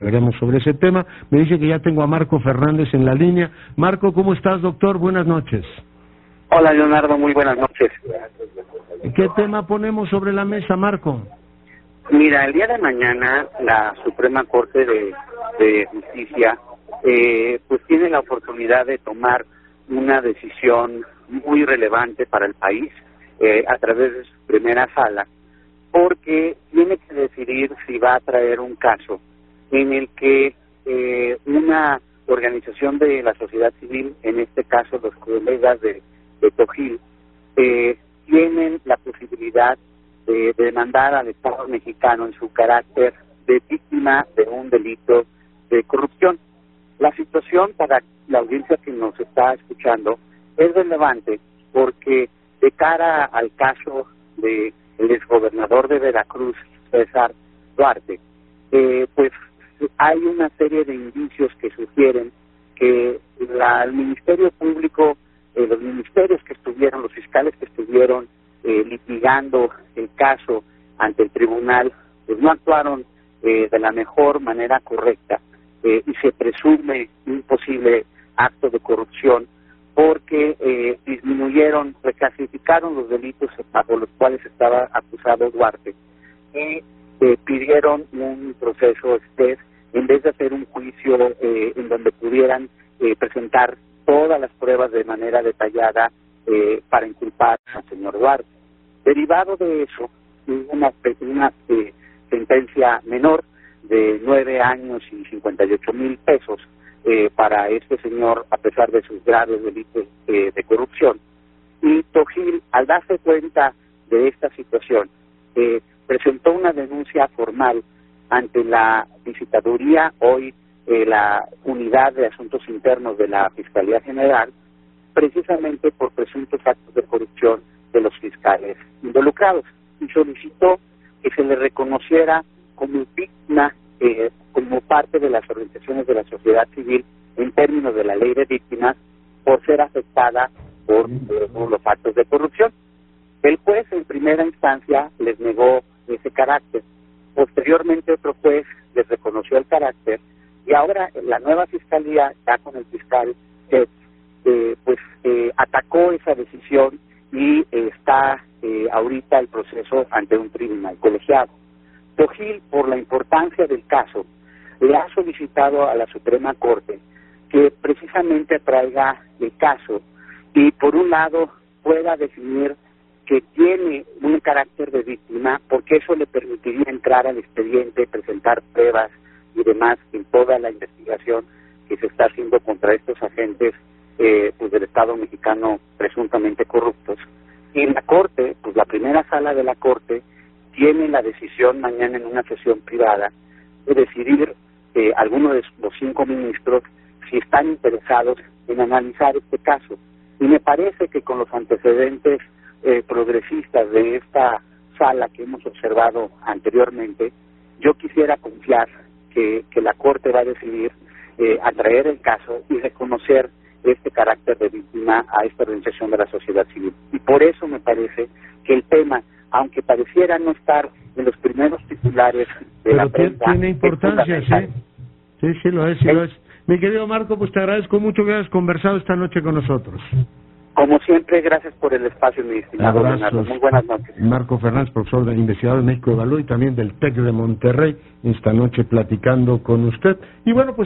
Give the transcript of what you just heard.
Veremos sobre ese tema. Me dice que ya tengo a Marco Fernández en la línea. Marco, ¿cómo estás, doctor? Buenas noches. Hola, Leonardo, muy buenas noches. ¿Qué tema ponemos sobre la mesa, Marco? Mira, el día de mañana la Suprema Corte de, Justicia eh, pues tiene la oportunidad de tomar una decisión muy relevante para el país eh, a través de su primera sala, porque tiene que decidir si va a traer un caso en el que eh, una organización de la sociedad civil, en este caso los colegas de, de Tojil, eh, tienen la posibilidad de, demandar al Estado mexicano en su carácter de víctima de un delito de corrupción. La situación para la audiencia que nos está escuchando es relevante porque de cara al caso del el exgobernador de Veracruz, César Duarte, eh, pues hay una serie de indicios que sugieren que la, el Ministerio Público, eh, los ministerios que estuvieron, los fiscales que estuvieron eh, litigando el caso ante el tribunal, pues no actuaron eh, de la mejor manera correcta y se presume un posible acto de corrupción porque disminuyeron, reclasificaron los delitos bajo los cuales estaba acusado Duarte. Y pidieron un proceso en vez de hacer un juicio eh, en donde pudieran eh, presentar todas las pruebas de manera detallada eh, para inculpar al señor Duarte. Derivado de eso, una, una sentencia menor de nueve años y cincuenta y ocho mil pesos para este señor, a pesar de sus graves delitos de corrupción. Y Tojil, al darse cuenta de esta situación, presentó una denuncia formal ante la visitaduría, hoy eh, la Unidad de Asuntos Internos de la Fiscalía General, precisamente por presuntos actos de corrupción de los fiscales involucrados y solicitó que se le reconociera como víctima, eh, como parte de las organizaciones de la sociedad civil en términos de la ley de víctimas por ser afectada por, eh, por los actos de corrupción. El juez en primera instancia les negó ese carácter Posteriormente otro juez les reconoció el carácter y ahora la nueva fiscalía, ya con el fiscal, eh, pues eh, atacó esa decisión y eh, está eh, ahorita el proceso ante un tribunal colegiado. Tojil, por la importancia del caso, le ha solicitado a la Suprema Corte que precisamente traiga el caso y por un lado pueda definir carácter de víctima, porque eso le permitiría entrar al expediente, presentar pruebas y demás en toda la investigación que se está haciendo contra estos agentes eh, pues del Estado mexicano presuntamente corruptos. Y en la Corte, pues la primera sala de la Corte tiene la decisión mañana en una sesión privada de decidir eh, alguno de los cinco ministros si están interesados en analizar este caso. Y me parece que con los antecedentes eh, progresistas de esta sala que hemos observado anteriormente, yo quisiera confiar que, que la Corte va a decidir eh, atraer el caso y reconocer este carácter de víctima a esta organización de la sociedad civil. Y por eso me parece que el tema, aunque pareciera no estar en los primeros titulares de la prensa, tiene importancia, sí. Sí, sí lo es, sí lo es. Mi querido Marco, pues te agradezco mucho que hayas conversado esta noche con nosotros. Como siempre, gracias por el espacio, mi estimado Leonardo. Muy buenas noches. Marco Fernández, profesor de investigador de México de Valor y también del TEC de Monterrey, esta noche platicando con usted. Y bueno, pues